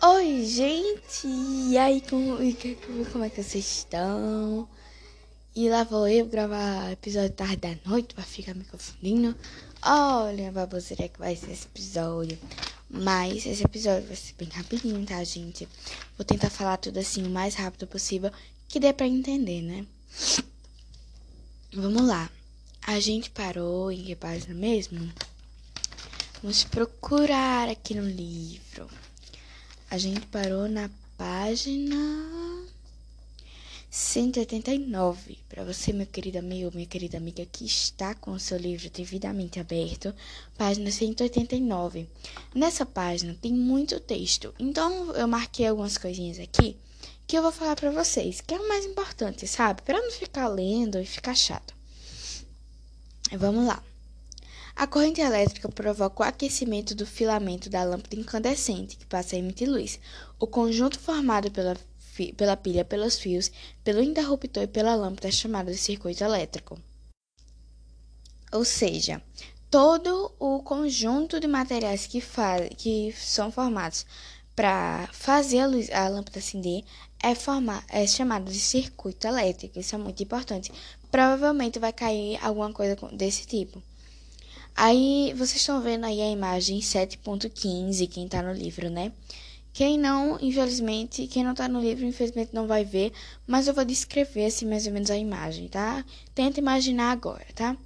Oi, gente! E aí, como, como é que vocês estão? E lá vou eu gravar episódio tarde da noite pra ficar me confundindo. Olha a baboseira que vai ser esse episódio. Mas esse episódio vai ser bem rapidinho, tá, gente? Vou tentar falar tudo assim o mais rápido possível que dê pra entender, né? Vamos lá. A gente parou em que página mesmo? Vamos procurar aqui no livro. A gente parou na página 189. Para você, meu querido amigo, minha querida amiga que está com o seu livro devidamente aberto, página 189. Nessa página tem muito texto, então eu marquei algumas coisinhas aqui que eu vou falar para vocês, que é o mais importante, sabe? Para não ficar lendo e ficar chato. Vamos lá. A corrente elétrica provoca o aquecimento do filamento da lâmpada incandescente, que passa a emitir luz. O conjunto formado pela, pela pilha, pelos fios, pelo interruptor e pela lâmpada é chamado de circuito elétrico. Ou seja, todo o conjunto de materiais que, faz, que são formados para fazer a, luz, a lâmpada acender é, formar, é chamado de circuito elétrico. Isso é muito importante. Provavelmente vai cair alguma coisa desse tipo. Aí vocês estão vendo aí a imagem 7.15, quem tá no livro, né? Quem não, infelizmente, quem não tá no livro, infelizmente não vai ver, mas eu vou descrever assim mais ou menos a imagem, tá? Tenta imaginar agora, tá?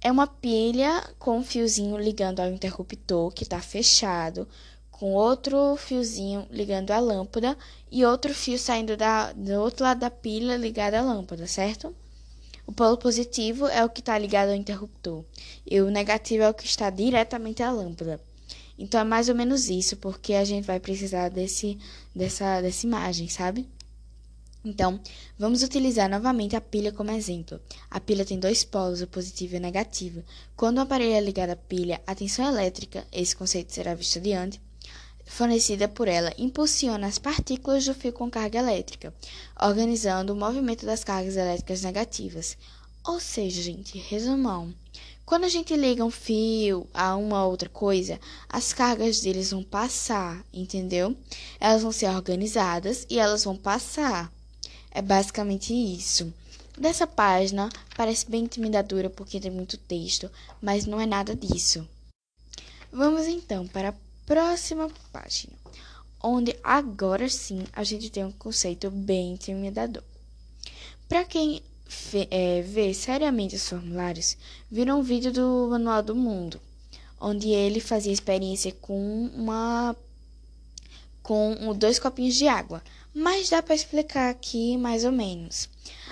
É uma pilha com um fiozinho ligando ao interruptor que tá fechado, com outro fiozinho ligando à lâmpada e outro fio saindo da, do outro lado da pilha ligado à lâmpada, certo? O polo positivo é o que está ligado ao interruptor e o negativo é o que está diretamente à lâmpada. Então é mais ou menos isso, porque a gente vai precisar desse, dessa, dessa imagem, sabe? Então, vamos utilizar novamente a pilha como exemplo. A pilha tem dois polos, o positivo e o negativo. Quando o aparelho é ligado à pilha, a tensão elétrica, esse conceito será visto adiante, fornecida por ela impulsiona as partículas do fio com carga elétrica, organizando o movimento das cargas elétricas negativas. Ou seja, gente, resumão. Quando a gente liga um fio a uma outra coisa, as cargas deles vão passar, entendeu? Elas vão ser organizadas e elas vão passar. É basicamente isso. Dessa página parece bem intimidadora porque tem muito texto, mas não é nada disso. Vamos então para a próxima página, onde agora sim a gente tem um conceito bem intimidador. Para quem é, vê seriamente os formulários, viram um vídeo do Manual do Mundo, onde ele fazia experiência com uma com dois copinhos de água, mas dá para explicar aqui mais ou menos.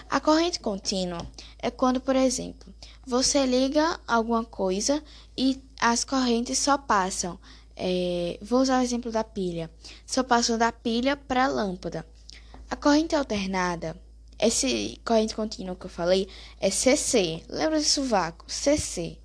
A corrente contínua é quando, por exemplo, você liga alguma coisa e as correntes só passam é, vou usar o exemplo da pilha. Só passo da pilha para a lâmpada. A corrente alternada, esse corrente contínua que eu falei, é CC. Lembra de sovaco? CC.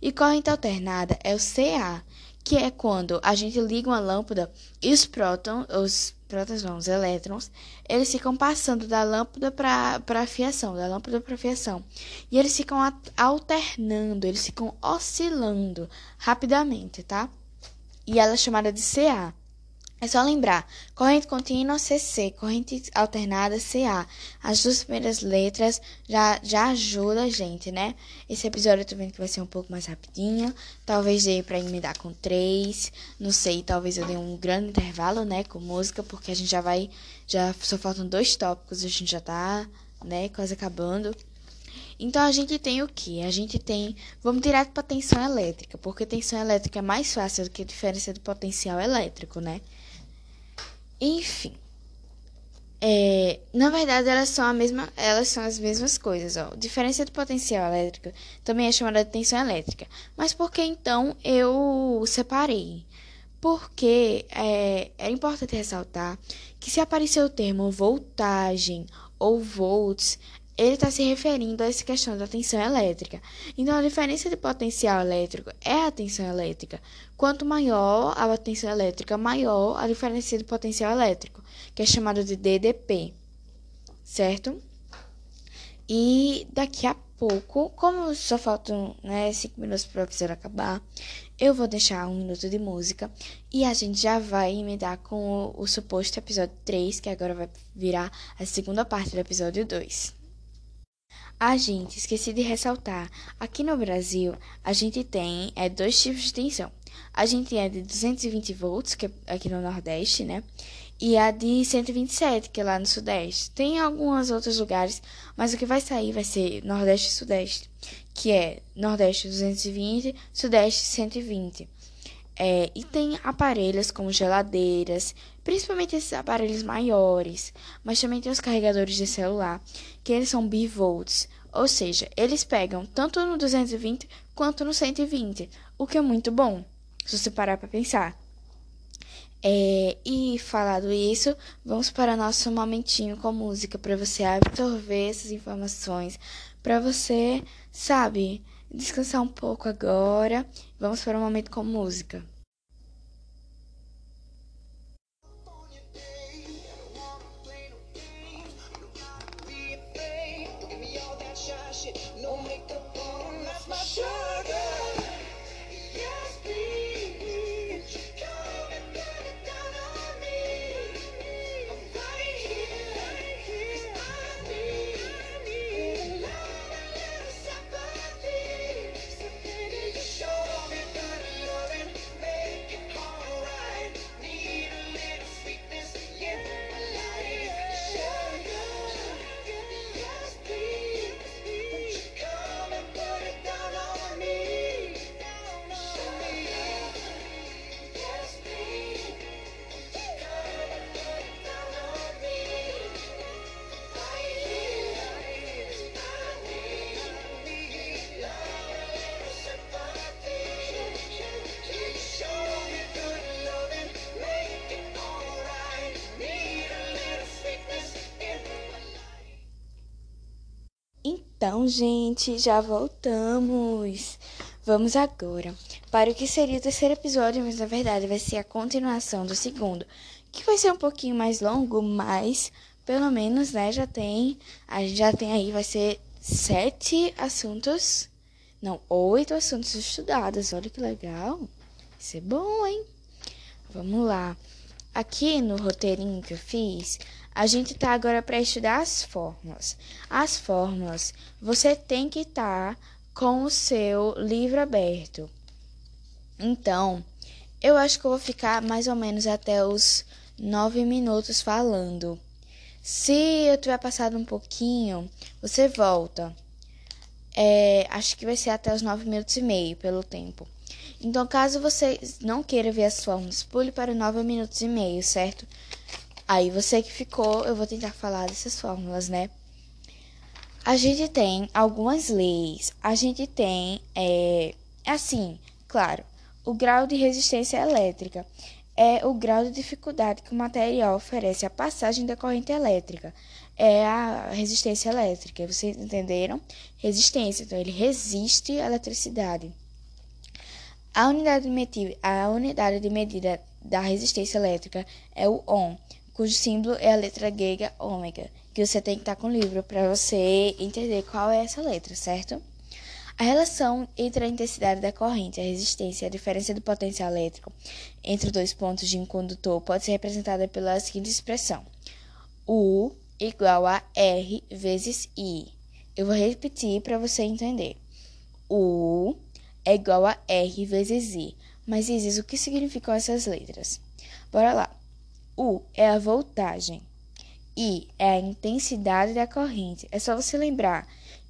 E corrente alternada é o CA, que é quando a gente liga uma lâmpada e os prótons, os prótons não, os elétrons, eles ficam passando da lâmpada para a fiação, da lâmpada para a fiação. E eles ficam alternando, eles ficam oscilando rapidamente, tá? E ela é chamada de CA. É só lembrar, corrente contínua CC, corrente alternada CA. As duas primeiras letras já, já ajuda a gente, né? Esse episódio vendo que vai ser um pouco mais rapidinho. Talvez dê pra emendar com três. Não sei, talvez eu dê um grande intervalo, né? Com música, porque a gente já vai. Já só faltam dois tópicos, a gente já tá, né? Quase acabando. Então a gente tem o que? A gente tem. Vamos direto para tensão elétrica, porque tensão elétrica é mais fácil do que a diferença de potencial elétrico, né? Enfim. É, na verdade, elas são, a mesma, elas são as mesmas coisas. Ó. Diferença de potencial elétrico também é chamada de tensão elétrica. Mas por que então eu separei? Porque é, é importante ressaltar que se aparecer o termo voltagem ou volts, ele está se referindo a essa questão da tensão elétrica. Então, a diferença de potencial elétrico é a tensão elétrica. Quanto maior a tensão elétrica, maior a diferença de potencial elétrico, que é chamado de DDP, certo? E daqui a pouco, como só faltam né, 5 minutos para o episódio acabar, eu vou deixar um minuto de música e a gente já vai emendar com o, o suposto episódio 3, que agora vai virar a segunda parte do episódio 2. A gente, esqueci de ressaltar, aqui no Brasil a gente tem é, dois tipos de tensão. A gente é de 220 volts, que é aqui no Nordeste, né? E a de 127, que é lá no Sudeste. Tem alguns outros lugares, mas o que vai sair vai ser Nordeste e Sudeste, que é Nordeste 220, Sudeste 120. É, e tem aparelhos como geladeiras, principalmente esses aparelhos maiores, mas também tem os carregadores de celular, que eles são bivolts, ou seja, eles pegam tanto no 220 quanto no 120, o que é muito bom, se você parar para pensar. É, e falado isso, vamos para nosso momentinho com música para você absorver essas informações, para você, sabe, descansar um pouco agora. Vamos para o um momento com música. Então, gente, já voltamos. Vamos agora para o que seria o terceiro episódio, mas na verdade vai ser a continuação do segundo, que vai ser um pouquinho mais longo, mas pelo menos, né, já tem, a gente já tem aí, vai ser sete assuntos, não, oito assuntos estudados. Olha que legal. Isso é bom, hein? Vamos lá. Aqui no roteirinho que eu fiz, a gente tá agora para estudar as fórmulas. As fórmulas, você tem que estar tá com o seu livro aberto. Então, eu acho que eu vou ficar mais ou menos até os nove minutos falando. Se eu tiver passado um pouquinho, você volta. É, acho que vai ser até os nove minutos e meio pelo tempo. Então, caso você não queira ver as fórmulas, pule para nove minutos e meio, certo? Aí você que ficou, eu vou tentar falar dessas fórmulas, né? A gente tem algumas leis. A gente tem, é, assim, claro, o grau de resistência elétrica é o grau de dificuldade que o material oferece à passagem da corrente elétrica. É a resistência elétrica, vocês entenderam? Resistência, então ele resiste à eletricidade. A unidade de medida, a unidade de medida da resistência elétrica é o ohm cujo símbolo é a letra grega ômega, que você tem que estar com o livro para você entender qual é essa letra, certo? A relação entre a intensidade da corrente, a resistência e a diferença do potencial elétrico entre dois pontos de um condutor pode ser representada pela seguinte expressão: U igual a R vezes I. Eu vou repetir para você entender. U é igual a R vezes I. Mas, Isis, o que significam essas letras? Bora lá. U é a voltagem. I é a intensidade da corrente. É só você lembrar.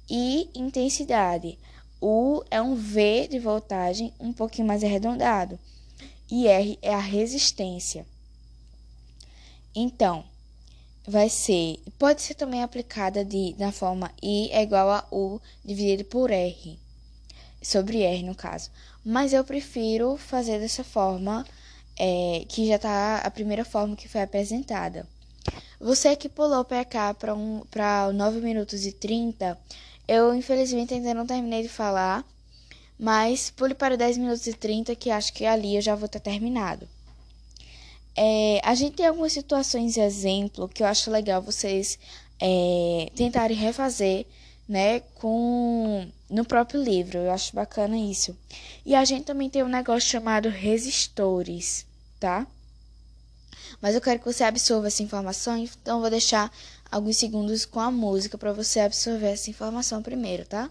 I, intensidade. U é um V de voltagem um pouquinho mais arredondado. E R é a resistência. Então, vai ser. Pode ser também aplicada de, na forma I é igual a U dividido por R. Sobre R, no caso. Mas eu prefiro fazer dessa forma é, que já está a primeira forma que foi apresentada. Você que pulou para cá para um, 9 minutos e 30, eu infelizmente ainda não terminei de falar, mas pule para 10 minutos e 30, que acho que ali eu já vou ter terminado. É, a gente tem algumas situações exemplo que eu acho legal vocês é, tentarem refazer né, com no próprio livro. Eu acho bacana isso. E a gente também tem um negócio chamado resistores, tá? Mas eu quero que você absorva essa informação, então vou deixar alguns segundos com a música para você absorver essa informação primeiro, tá?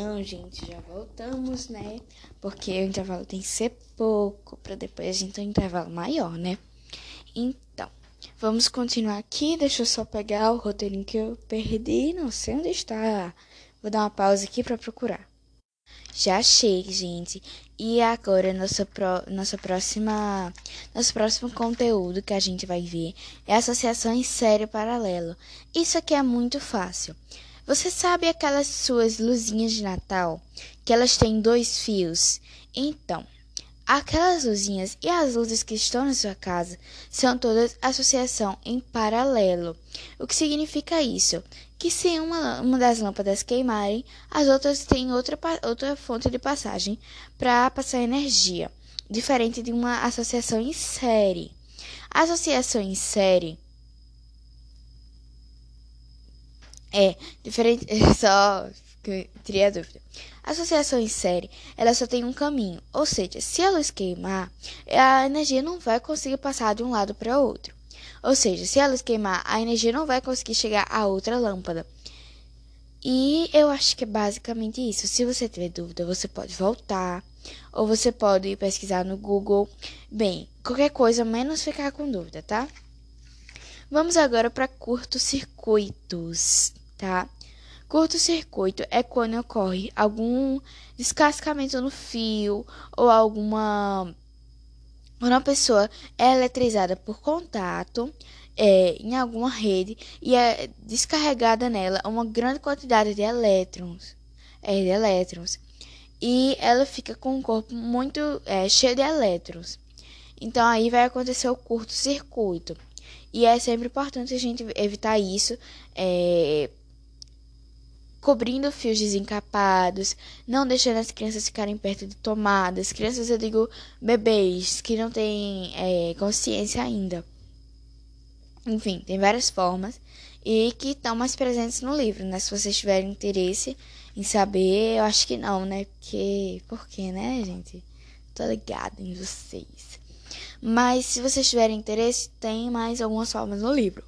Então, gente, já voltamos, né? Porque o intervalo tem que ser pouco, para depois a gente ter um intervalo maior, né? Então, vamos continuar aqui. Deixa eu só pegar o roteirinho que eu perdi, não sei onde está. Vou dar uma pausa aqui para procurar. Já achei, gente. E agora nossa, pro, nossa próxima, nosso próximo conteúdo que a gente vai ver é associação em série paralelo. Isso aqui é muito fácil. Você sabe aquelas suas luzinhas de Natal que elas têm dois fios? Então, aquelas luzinhas e as luzes que estão na sua casa são todas associação em paralelo. O que significa isso? Que se uma, uma das lâmpadas queimarem, as outras têm outra, outra fonte de passagem para passar energia, diferente de uma associação em série. A associação em série É, diferente. Só que teria dúvida. A associação em série, ela só tem um caminho, ou seja, se a luz queimar, a energia não vai conseguir passar de um lado para outro. Ou seja, se a luz queimar, a energia não vai conseguir chegar a outra lâmpada. E eu acho que é basicamente isso. Se você tiver dúvida, você pode voltar, ou você pode pesquisar no Google. Bem, qualquer coisa menos ficar com dúvida, tá? Vamos agora para curtos-circuitos tá? Curto-circuito é quando ocorre algum descascamento no fio ou alguma. Quando a pessoa é eletrizada por contato é, em alguma rede e é descarregada nela uma grande quantidade de elétrons. É, de elétrons. E ela fica com o corpo muito é, cheio de elétrons. Então aí vai acontecer o curto-circuito. E é sempre importante a gente evitar isso. É, cobrindo fios desencapados, não deixando as crianças ficarem perto de tomadas. Crianças, eu digo bebês que não têm é, consciência ainda. Enfim, tem várias formas e que estão mais presentes no livro, né? Se vocês tiverem interesse em saber, eu acho que não, né? Porque, por quê, né, gente? Tô ligada em vocês. Mas se vocês tiverem interesse, tem mais algumas formas no livro.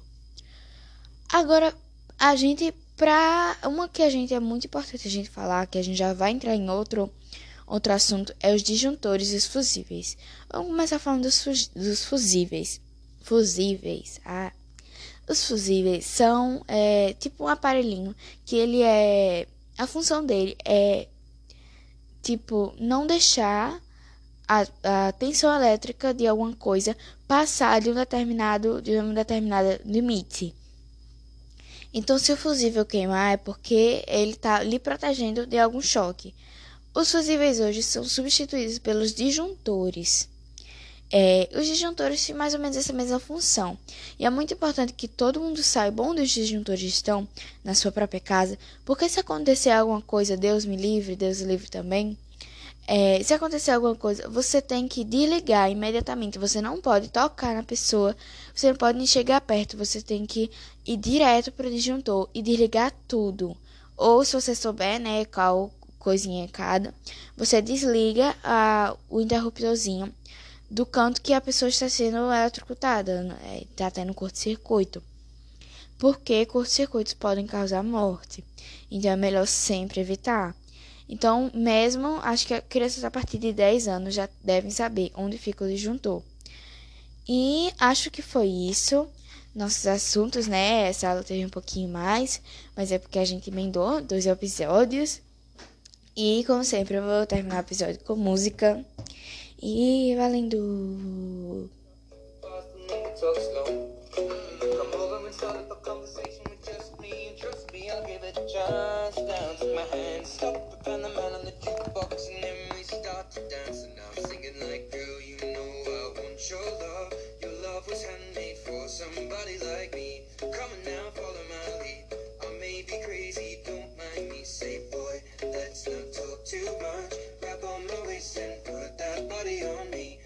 Agora, a gente para uma que a gente é muito importante a gente falar, que a gente já vai entrar em outro outro assunto, é os disjuntores e os fusíveis. Vamos começar falando dos, dos fusíveis. Fusíveis. Ah, os fusíveis são é, tipo um aparelhinho que ele é a função dele é tipo não deixar a, a tensão elétrica de alguma coisa passar de um determinado de um determinado limite. Então, se o fusível queimar, é porque ele está lhe protegendo de algum choque. Os fusíveis hoje são substituídos pelos disjuntores. É, os disjuntores têm mais ou menos essa mesma função. E é muito importante que todo mundo saiba onde os disjuntores estão na sua própria casa, porque se acontecer alguma coisa, Deus me livre, Deus livre também, é, se acontecer alguma coisa, você tem que desligar imediatamente. Você não pode tocar na pessoa, você não pode nem chegar perto. Você tem que ir direto para o disjuntor e desligar tudo. Ou se você souber, né, qual coisinha é cada, você desliga a, o interruptorzinho do canto que a pessoa está sendo eletrocutada, está né, tendo curto-circuito. Porque curtos-circuitos podem causar morte. Então é melhor sempre evitar. Então, mesmo, acho que crianças a partir de 10 anos já devem saber onde fica o disjuntor. E acho que foi isso. Nossos assuntos, né? Essa aula teve um pouquinho mais, mas é porque a gente emendou dois episódios. E, como sempre, eu vou terminar o episódio com música. E valendo! Stop, the on the jukebox, and then we start to dance. And I'm singing like, girl, your love. Your love was handmade for somebody like me. Come on now, follow my lead. I may be crazy, don't mind me. Say, boy, let's not talk too much. On my waist and put that body on me.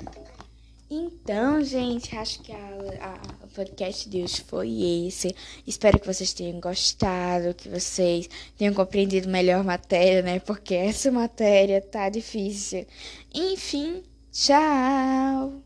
Então, gente, acho que a, a, o podcast de hoje foi esse. Espero que vocês tenham gostado, que vocês tenham compreendido melhor a matéria, né? Porque essa matéria tá difícil. Enfim, tchau!